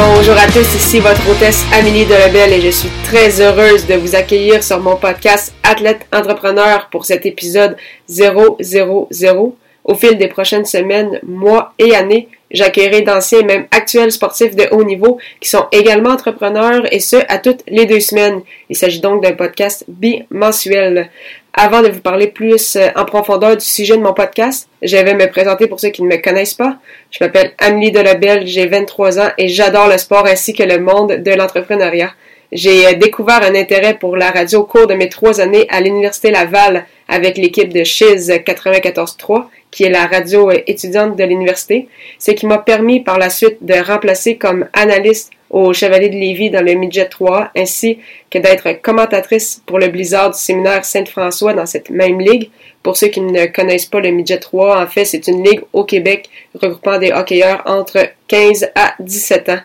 Bonjour à tous, ici votre hôtesse Amélie Delebel et je suis très heureuse de vous accueillir sur mon podcast Athlète Entrepreneur pour cet épisode 000. Au fil des prochaines semaines, mois et années, j'accueillerai d'anciens et même actuels sportifs de haut niveau qui sont également entrepreneurs et ce, à toutes les deux semaines. Il s'agit donc d'un podcast bimensuel. Avant de vous parler plus euh, en profondeur du sujet de mon podcast, je vais me présenter pour ceux qui ne me connaissent pas. Je m'appelle Amélie Delabelle, j'ai 23 ans et j'adore le sport ainsi que le monde de l'entrepreneuriat. J'ai euh, découvert un intérêt pour la radio au cours de mes trois années à l'Université Laval avec l'équipe de Chiz 94.3, qui est la radio euh, étudiante de l'université, ce qui m'a permis par la suite de remplacer comme analyste au Chevalier de Lévis dans le Midget 3, ainsi que d'être commentatrice pour le Blizzard du séminaire Saint-François dans cette même ligue. Pour ceux qui ne connaissent pas le Midget 3, en fait, c'est une ligue au Québec regroupant des hockeyeurs entre 15 à 17 ans.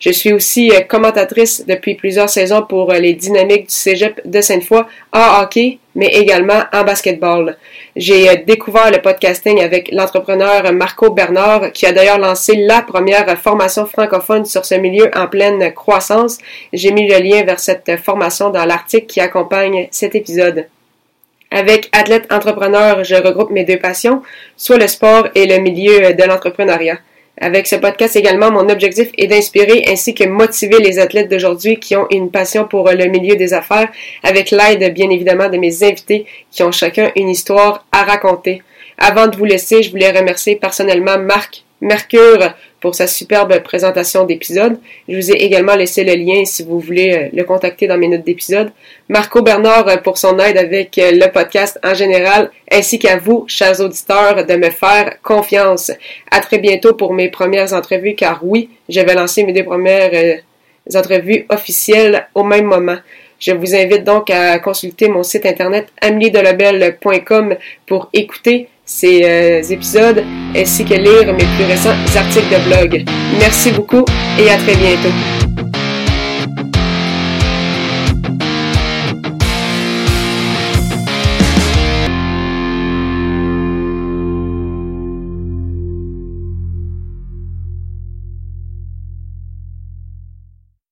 Je suis aussi euh, commentatrice depuis plusieurs saisons pour euh, les dynamiques du Cégep de Sainte-Foy en hockey, mais également en basketball. J'ai euh, découvert le podcasting avec l'entrepreneur Marco Bernard, qui a d'ailleurs lancé la première formation francophone sur ce milieu en pleine croissance. J'ai mis le lien vers cette formation dans l'article qui accompagne cet épisode. Avec Athlète Entrepreneur, je regroupe mes deux passions, soit le sport et le milieu de l'entrepreneuriat. Avec ce podcast également, mon objectif est d'inspirer ainsi que motiver les athlètes d'aujourd'hui qui ont une passion pour le milieu des affaires, avec l'aide bien évidemment de mes invités qui ont chacun une histoire à raconter. Avant de vous laisser, je voulais remercier personnellement Marc Mercure pour sa superbe présentation d'épisode. Je vous ai également laissé le lien si vous voulez euh, le contacter dans mes notes d'épisode. Marco Bernard euh, pour son aide avec euh, le podcast en général, ainsi qu'à vous, chers auditeurs, de me faire confiance. À très bientôt pour mes premières entrevues, car oui, je vais lancer mes deux premières entrevues officielles au même moment. Je vous invite donc à consulter mon site internet ameliedelabel.com pour écouter ces euh, épisodes ainsi que lire mes plus récents articles de blog. Merci beaucoup et à très bientôt.